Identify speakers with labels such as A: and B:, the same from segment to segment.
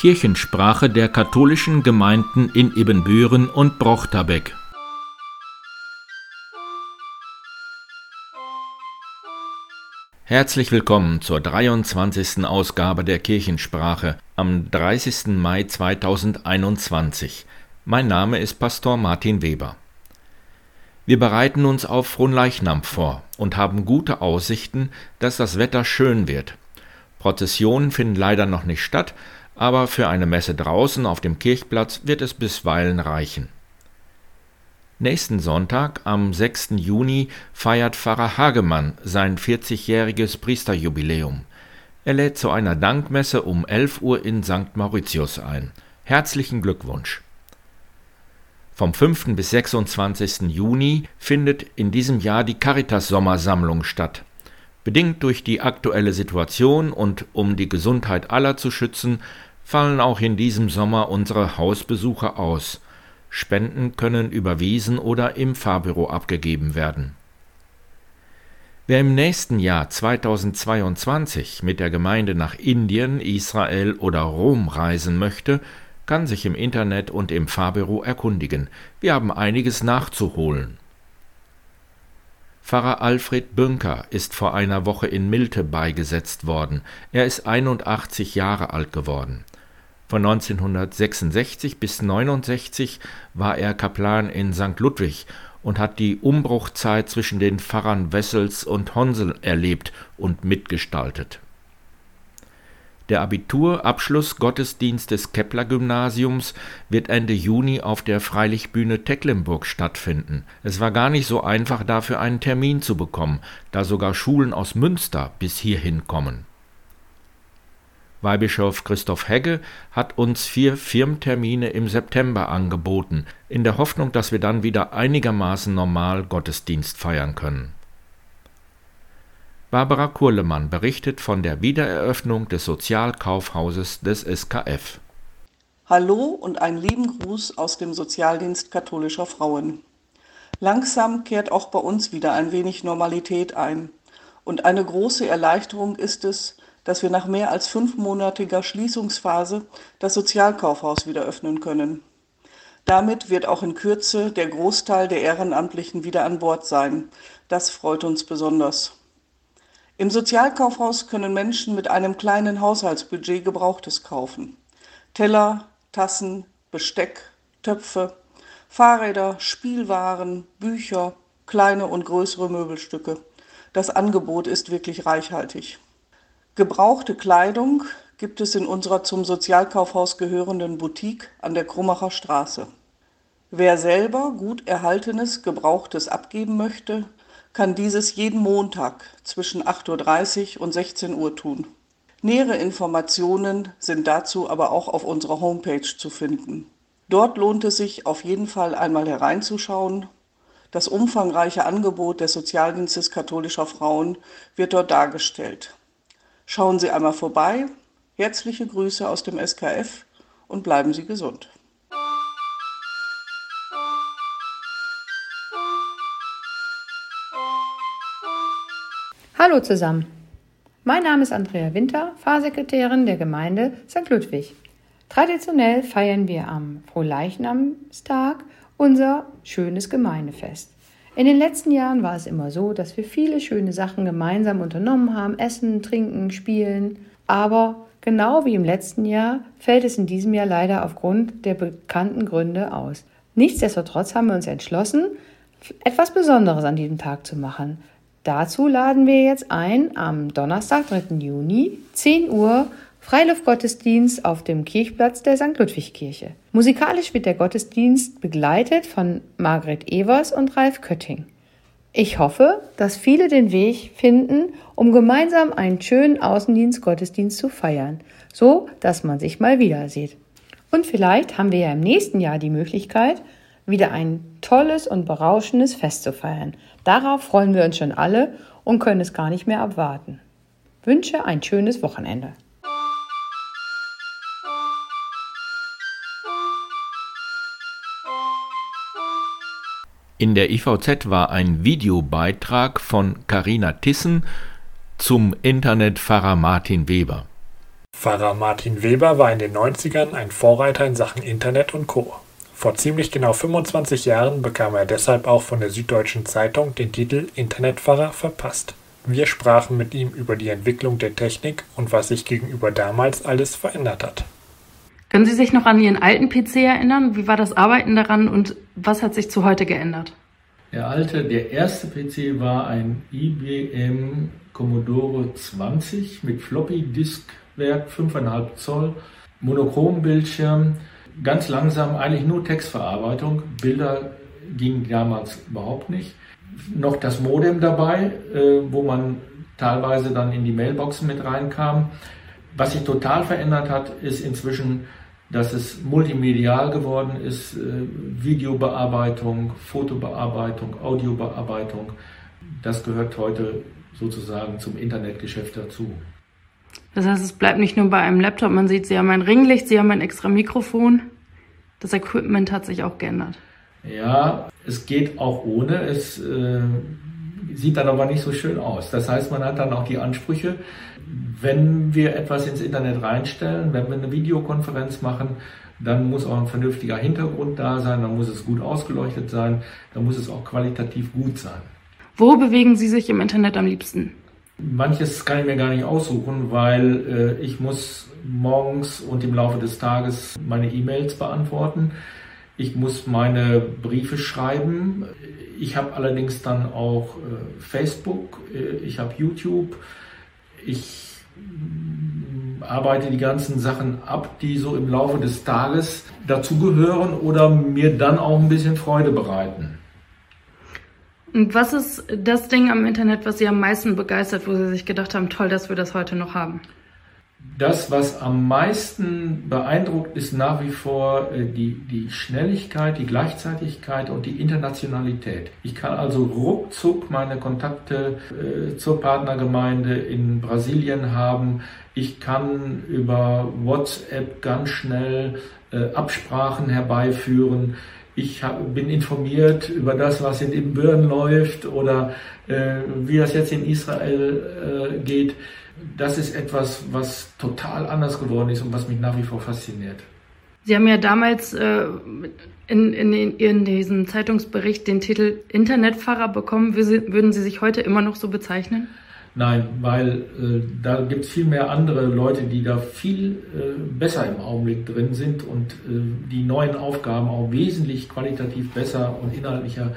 A: Kirchensprache der katholischen Gemeinden in Ibbenbüren und Brochterbeck. Herzlich willkommen zur 23. Ausgabe der Kirchensprache am 30. Mai 2021. Mein Name ist Pastor Martin Weber. Wir bereiten uns auf Fronleichnam vor und haben gute Aussichten, dass das Wetter schön wird. Prozessionen finden leider noch nicht statt, aber für eine Messe draußen auf dem Kirchplatz wird es bisweilen reichen. Nächsten Sonntag, am 6. Juni, feiert Pfarrer Hagemann sein 40-jähriges Priesterjubiläum. Er lädt zu einer Dankmesse um 11 Uhr in St. Mauritius ein. Herzlichen Glückwunsch! Vom 5. bis 26. Juni findet in diesem Jahr die Caritas Sommersammlung statt. Bedingt durch die aktuelle Situation und um die Gesundheit aller zu schützen, fallen auch in diesem Sommer unsere Hausbesuche aus. Spenden können überwiesen oder im Fahrbüro abgegeben werden. Wer im nächsten Jahr 2022 mit der Gemeinde nach Indien, Israel oder Rom reisen möchte, kann sich im Internet und im Fahrbüro erkundigen. Wir haben einiges nachzuholen. Pfarrer Alfred Bünker ist vor einer Woche in Milte beigesetzt worden. Er ist 81 Jahre alt geworden. Von 1966 bis 1969 war er Kaplan in St. Ludwig und hat die Umbruchzeit zwischen den Pfarrern Wessels und Honsel erlebt und mitgestaltet. Der Abiturabschluss-Gottesdienst des Kepler-Gymnasiums wird Ende Juni auf der Freilichtbühne Tecklenburg stattfinden. Es war gar nicht so einfach, dafür einen Termin zu bekommen, da sogar Schulen aus Münster bis hierhin kommen. Weihbischof Christoph Hegge hat uns vier Firmtermine im September angeboten, in der Hoffnung, dass wir dann wieder einigermaßen normal Gottesdienst feiern können. Barbara Kurlemann berichtet von der Wiedereröffnung des Sozialkaufhauses des SKF.
B: Hallo und einen lieben Gruß aus dem Sozialdienst katholischer Frauen. Langsam kehrt auch bei uns wieder ein wenig Normalität ein. Und eine große Erleichterung ist es, dass wir nach mehr als fünfmonatiger Schließungsphase das Sozialkaufhaus wieder öffnen können. Damit wird auch in Kürze der Großteil der Ehrenamtlichen wieder an Bord sein. Das freut uns besonders. Im Sozialkaufhaus können Menschen mit einem kleinen Haushaltsbudget Gebrauchtes kaufen. Teller, Tassen, Besteck, Töpfe, Fahrräder, Spielwaren, Bücher, kleine und größere Möbelstücke. Das Angebot ist wirklich reichhaltig. Gebrauchte Kleidung gibt es in unserer zum Sozialkaufhaus gehörenden Boutique an der Krummacher Straße. Wer selber gut erhaltenes Gebrauchtes abgeben möchte, kann dieses jeden Montag zwischen 8.30 Uhr und 16 Uhr tun. Nähere Informationen sind dazu aber auch auf unserer Homepage zu finden. Dort lohnt es sich auf jeden Fall einmal hereinzuschauen. Das umfangreiche Angebot des Sozialdienstes katholischer Frauen wird dort dargestellt. Schauen Sie einmal vorbei. Herzliche Grüße aus dem SKF und bleiben Sie gesund.
C: Hallo zusammen. Mein Name ist Andrea Winter, Pfarrsekretärin der Gemeinde St. Ludwig. Traditionell feiern wir am Frohleichnamstag unser schönes Gemeindefest. In den letzten Jahren war es immer so, dass wir viele schöne Sachen gemeinsam unternommen haben, essen, trinken, spielen. Aber genau wie im letzten Jahr fällt es in diesem Jahr leider aufgrund der bekannten Gründe aus. Nichtsdestotrotz haben wir uns entschlossen, etwas Besonderes an diesem Tag zu machen. Dazu laden wir jetzt ein am Donnerstag, 3. Juni, 10 Uhr, Freiluftgottesdienst auf dem Kirchplatz der St. Ludwig-Kirche. Musikalisch wird der Gottesdienst begleitet von Margret Evers und Ralf Kötting. Ich hoffe, dass viele den Weg finden, um gemeinsam einen schönen Außendienst-Gottesdienst zu feiern, so dass man sich mal wieder sieht. Und vielleicht haben wir ja im nächsten Jahr die Möglichkeit, wieder ein tolles und berauschendes Fest zu feiern. Darauf freuen wir uns schon alle und können es gar nicht mehr abwarten. Wünsche ein schönes Wochenende.
A: In der IVZ war ein Videobeitrag von Carina Tissen zum Internetpfarrer Martin Weber.
D: Pfarrer Martin Weber war in den 90ern ein Vorreiter in Sachen Internet und Co. Vor ziemlich genau 25 Jahren bekam er deshalb auch von der Süddeutschen Zeitung den Titel Internetpfarrer verpasst. Wir sprachen mit ihm über die Entwicklung der Technik und was sich gegenüber damals alles verändert hat.
E: Können Sie sich noch an Ihren alten PC erinnern? Wie war das Arbeiten daran und was hat sich zu heute geändert?
F: Der alte, der erste PC war ein IBM Commodore 20 mit Floppy Diskwerk 5,5 Zoll, Monochrombildschirm, ganz langsam, eigentlich nur Textverarbeitung. Bilder gingen damals überhaupt nicht. Noch das Modem dabei, äh, wo man teilweise dann in die Mailboxen mit reinkam. Was sich total verändert hat, ist inzwischen, dass es multimedial geworden ist, äh, Videobearbeitung, Fotobearbeitung, Audiobearbeitung. Das gehört heute sozusagen zum Internetgeschäft dazu.
E: Das heißt, es bleibt nicht nur bei einem Laptop, man sieht, Sie haben ein Ringlicht, Sie haben ein extra Mikrofon. Das Equipment hat sich auch geändert.
F: Ja, es geht auch ohne. Es äh, sieht dann aber nicht so schön aus. Das heißt, man hat dann auch die Ansprüche, wenn wir etwas ins Internet reinstellen, wenn wir eine Videokonferenz machen, dann muss auch ein vernünftiger Hintergrund da sein, dann muss es gut ausgeleuchtet sein, dann muss es auch qualitativ gut sein.
E: Wo bewegen Sie sich im Internet am liebsten?
F: Manches kann ich mir gar nicht aussuchen, weil äh, ich muss morgens und im Laufe des Tages meine E-Mails beantworten. Ich muss meine Briefe schreiben. Ich habe allerdings dann auch äh, Facebook, äh, ich habe YouTube. Ich mm, arbeite die ganzen Sachen ab, die so im Laufe des Tages dazugehören oder mir dann auch ein bisschen Freude bereiten.
E: Und was ist das Ding am Internet, was Sie am meisten begeistert, wo Sie sich gedacht haben, toll, dass wir das heute noch haben?
F: Das, was am meisten beeindruckt, ist nach wie vor äh, die, die Schnelligkeit, die Gleichzeitigkeit und die Internationalität. Ich kann also ruckzuck meine Kontakte äh, zur Partnergemeinde in Brasilien haben. Ich kann über WhatsApp ganz schnell äh, Absprachen herbeiführen ich hab, bin informiert über das, was in Ibirn läuft oder äh, wie das jetzt in Israel äh, geht. Das ist etwas, was total anders geworden ist und was mich nach wie vor fasziniert.
E: Sie haben ja damals äh, in, in, in, diesem Zeitungsbericht den Titel Internetpfarrer bekommen. Würden Sie sich heute immer noch so bezeichnen?
F: Nein, weil äh, da gibt es viel mehr andere Leute, die da viel äh, besser im Augenblick drin sind und äh, die neuen Aufgaben auch wesentlich qualitativ besser und inhaltlicher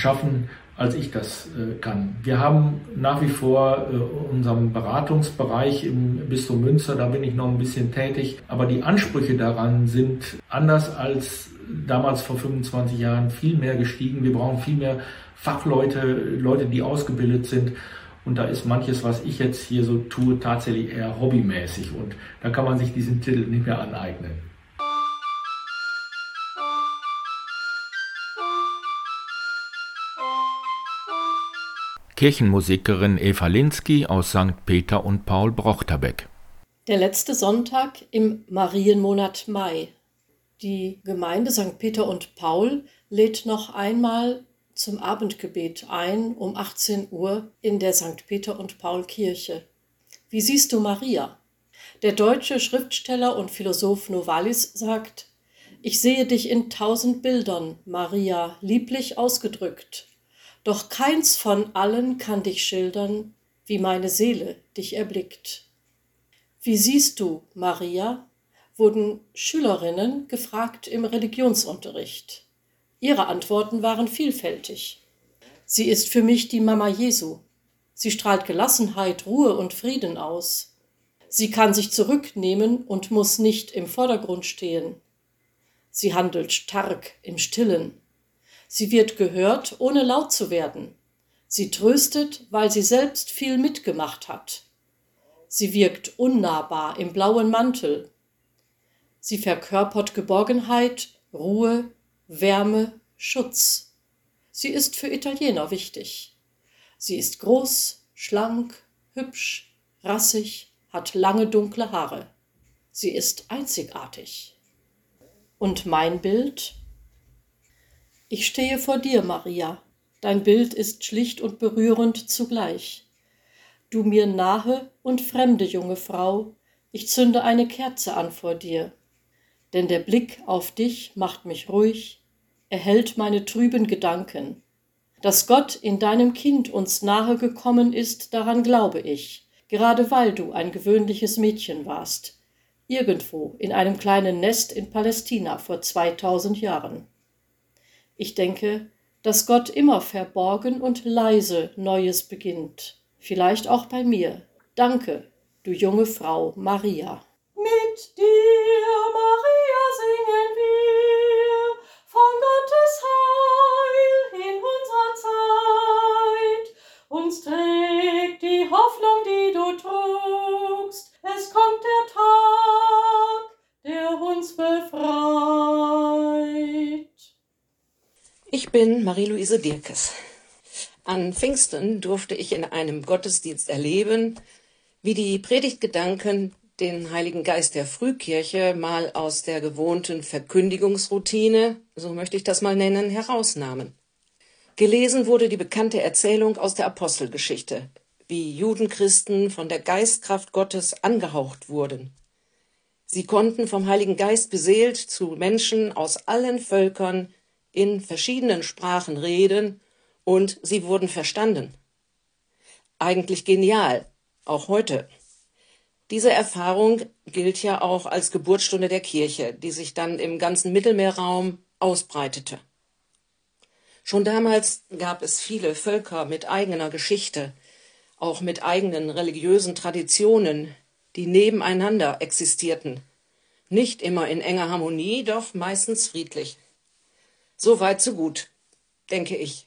F: schaffen, als ich das äh, kann. Wir haben nach wie vor äh, unseren Beratungsbereich im Bistum Münster, da bin ich noch ein bisschen tätig, aber die Ansprüche daran sind anders als damals vor 25 Jahren viel mehr gestiegen. Wir brauchen viel mehr Fachleute, Leute, die ausgebildet sind. Und da ist manches, was ich jetzt hier so tue, tatsächlich eher hobbymäßig. Und da kann man sich diesen Titel nicht mehr aneignen. Kirchenmusikerin Eva Linsky aus St. Peter und Paul Brochterbeck.
G: Der letzte Sonntag im Marienmonat Mai. Die Gemeinde St. Peter und Paul lädt noch einmal zum Abendgebet ein um 18 Uhr in der St. Peter und Paul Kirche. Wie siehst du Maria? Der deutsche Schriftsteller und Philosoph Novalis sagt, ich sehe dich in tausend Bildern, Maria, lieblich ausgedrückt. Doch keins von allen kann dich schildern, wie meine Seele dich erblickt. Wie siehst du, Maria? wurden Schülerinnen gefragt im Religionsunterricht. Ihre Antworten waren vielfältig. Sie ist für mich die Mama Jesu. Sie strahlt Gelassenheit, Ruhe und Frieden aus. Sie kann sich zurücknehmen und muss nicht im Vordergrund stehen. Sie handelt stark im Stillen. Sie wird gehört, ohne laut zu werden. Sie tröstet, weil sie selbst viel mitgemacht hat. Sie wirkt unnahbar im blauen Mantel. Sie verkörpert Geborgenheit, Ruhe, Wärme, Schutz. Sie ist für Italiener wichtig. Sie ist groß, schlank, hübsch, rassig, hat lange dunkle Haare. Sie ist einzigartig. Und mein Bild? Ich stehe vor dir, Maria. Dein Bild ist schlicht und berührend zugleich. Du mir nahe und fremde junge Frau, Ich zünde eine Kerze an vor dir, denn der Blick auf dich macht mich ruhig, erhält meine trüben Gedanken. Dass Gott in deinem Kind uns nahe gekommen ist, daran glaube ich, gerade weil du ein gewöhnliches Mädchen warst, irgendwo in einem kleinen Nest in Palästina vor 2000 Jahren. Ich denke, dass Gott immer verborgen und leise Neues beginnt, vielleicht auch bei mir. Danke, du junge Frau Maria.
H: Ich bin Marie-Louise Dirkes. An Pfingsten durfte ich in einem Gottesdienst erleben, wie die Predigtgedanken den Heiligen Geist der Frühkirche mal aus der gewohnten Verkündigungsroutine, so möchte ich das mal nennen, herausnahmen. Gelesen wurde die bekannte Erzählung aus der Apostelgeschichte, wie Judenchristen von der Geistkraft Gottes angehaucht wurden. Sie konnten vom Heiligen Geist beseelt zu Menschen aus allen Völkern in verschiedenen Sprachen reden und sie wurden verstanden. Eigentlich genial, auch heute. Diese Erfahrung gilt ja auch als Geburtsstunde der Kirche, die sich dann im ganzen Mittelmeerraum ausbreitete. Schon damals gab es viele Völker mit eigener Geschichte, auch mit eigenen religiösen Traditionen, die nebeneinander existierten, nicht immer in enger Harmonie, doch meistens friedlich. So weit, so gut, denke ich.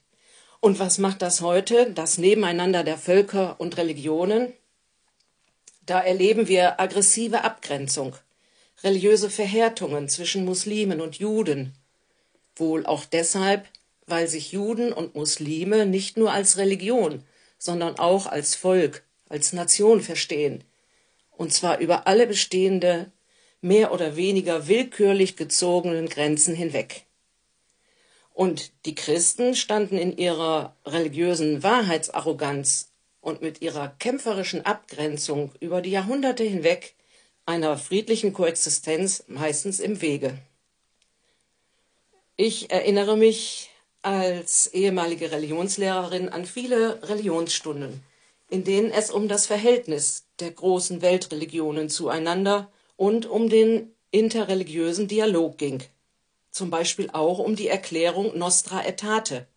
H: Und was macht das heute, das Nebeneinander der Völker und Religionen? Da erleben wir aggressive Abgrenzung, religiöse Verhärtungen zwischen Muslimen und Juden. Wohl auch deshalb, weil sich Juden und Muslime nicht nur als Religion, sondern auch als Volk, als Nation verstehen, und zwar über alle bestehende, mehr oder weniger willkürlich gezogenen Grenzen hinweg. Und die Christen standen in ihrer religiösen Wahrheitsarroganz und mit ihrer kämpferischen Abgrenzung über die Jahrhunderte hinweg einer friedlichen Koexistenz meistens im Wege. Ich erinnere mich als ehemalige Religionslehrerin an viele Religionsstunden, in denen es um das Verhältnis der großen Weltreligionen zueinander und um den interreligiösen Dialog ging, zum Beispiel auch um die Erklärung Nostra Aetate,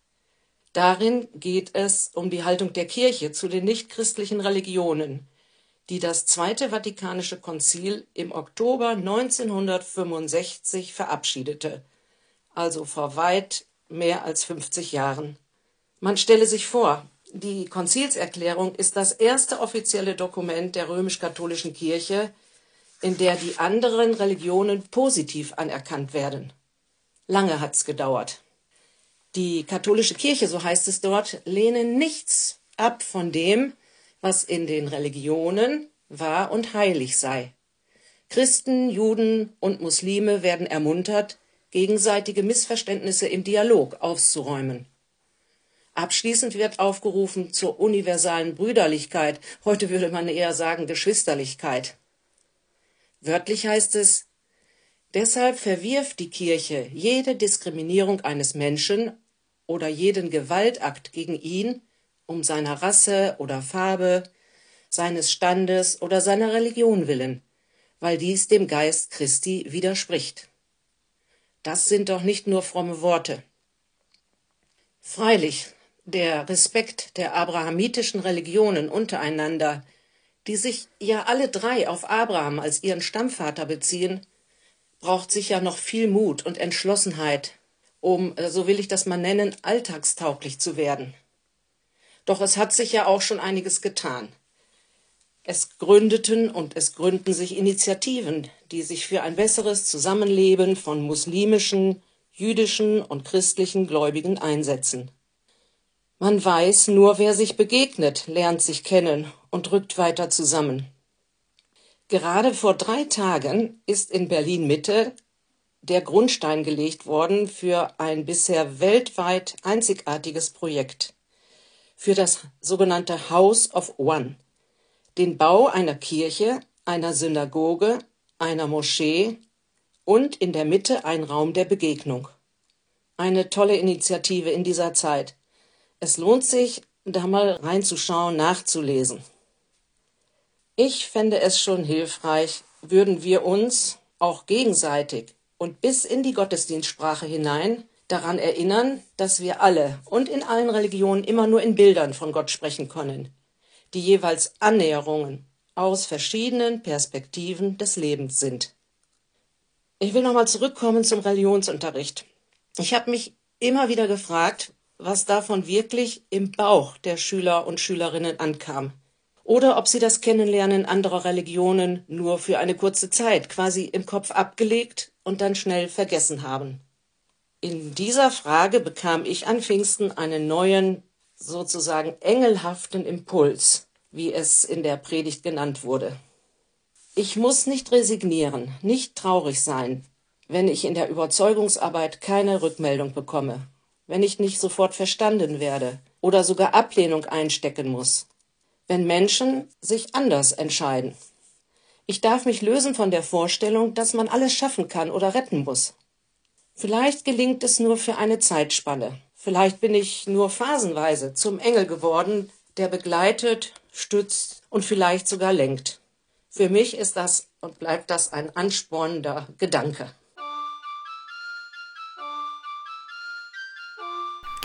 H: Darin geht es um die Haltung der Kirche zu den nichtchristlichen Religionen, die das Zweite Vatikanische Konzil im Oktober 1965 verabschiedete, also vor weit mehr als 50 Jahren. Man stelle sich vor, die Konzilserklärung ist das erste offizielle Dokument der römisch-katholischen Kirche, in der die anderen Religionen positiv anerkannt werden. Lange hat's gedauert. Die katholische Kirche, so heißt es dort, lehnen nichts ab von dem, was in den Religionen wahr und heilig sei. Christen, Juden und Muslime werden ermuntert, gegenseitige Missverständnisse im Dialog auszuräumen. Abschließend wird aufgerufen zur universalen Brüderlichkeit, heute würde man eher sagen Geschwisterlichkeit. Wörtlich heißt es, deshalb verwirft die Kirche jede Diskriminierung eines Menschen oder jeden Gewaltakt gegen ihn um seiner Rasse oder Farbe, seines Standes oder seiner Religion willen, weil dies dem Geist Christi widerspricht. Das sind doch nicht nur fromme Worte. Freilich, der Respekt der abrahamitischen Religionen untereinander, die sich ja alle drei auf Abraham als ihren Stammvater beziehen, braucht sicher noch viel Mut und Entschlossenheit, um, äh, so will ich das mal nennen, alltagstauglich zu werden. Doch es hat sich ja auch schon einiges getan. Es gründeten und es gründen sich Initiativen, die sich für ein besseres Zusammenleben von muslimischen, jüdischen und christlichen Gläubigen einsetzen. Man weiß, nur wer sich begegnet, lernt sich kennen und rückt weiter zusammen. Gerade vor drei Tagen ist in Berlin Mitte der Grundstein gelegt worden für ein bisher weltweit einzigartiges Projekt, für das sogenannte House of One, den Bau einer Kirche einer Synagoge, einer Moschee und in der Mitte ein Raum der Begegnung. Eine tolle Initiative in dieser Zeit. Es lohnt sich, da mal reinzuschauen, nachzulesen. Ich fände es schon hilfreich, würden wir uns auch gegenseitig und bis in die Gottesdienstsprache hinein daran erinnern, dass wir alle und in allen Religionen immer nur in Bildern von Gott sprechen können, die jeweils Annäherungen aus verschiedenen Perspektiven des Lebens sind. Ich will nochmal zurückkommen zum Religionsunterricht. Ich habe mich immer wieder gefragt, was davon wirklich im Bauch der Schüler und Schülerinnen ankam. Oder ob sie das Kennenlernen anderer Religionen nur für eine kurze Zeit quasi im Kopf abgelegt und dann schnell vergessen haben. In dieser Frage bekam ich an Pfingsten einen neuen, sozusagen engelhaften Impuls, wie es in der Predigt genannt wurde. Ich muss nicht resignieren, nicht traurig sein, wenn ich in der Überzeugungsarbeit keine Rückmeldung bekomme, wenn ich nicht sofort verstanden werde oder sogar Ablehnung einstecken muss, wenn Menschen sich anders entscheiden. Ich darf mich lösen von der Vorstellung, dass man alles schaffen kann oder retten muss. Vielleicht gelingt es nur für eine Zeitspanne. Vielleicht bin ich nur phasenweise zum Engel geworden, der begleitet, stützt und vielleicht sogar lenkt. Für mich ist das und bleibt das ein anspornender Gedanke.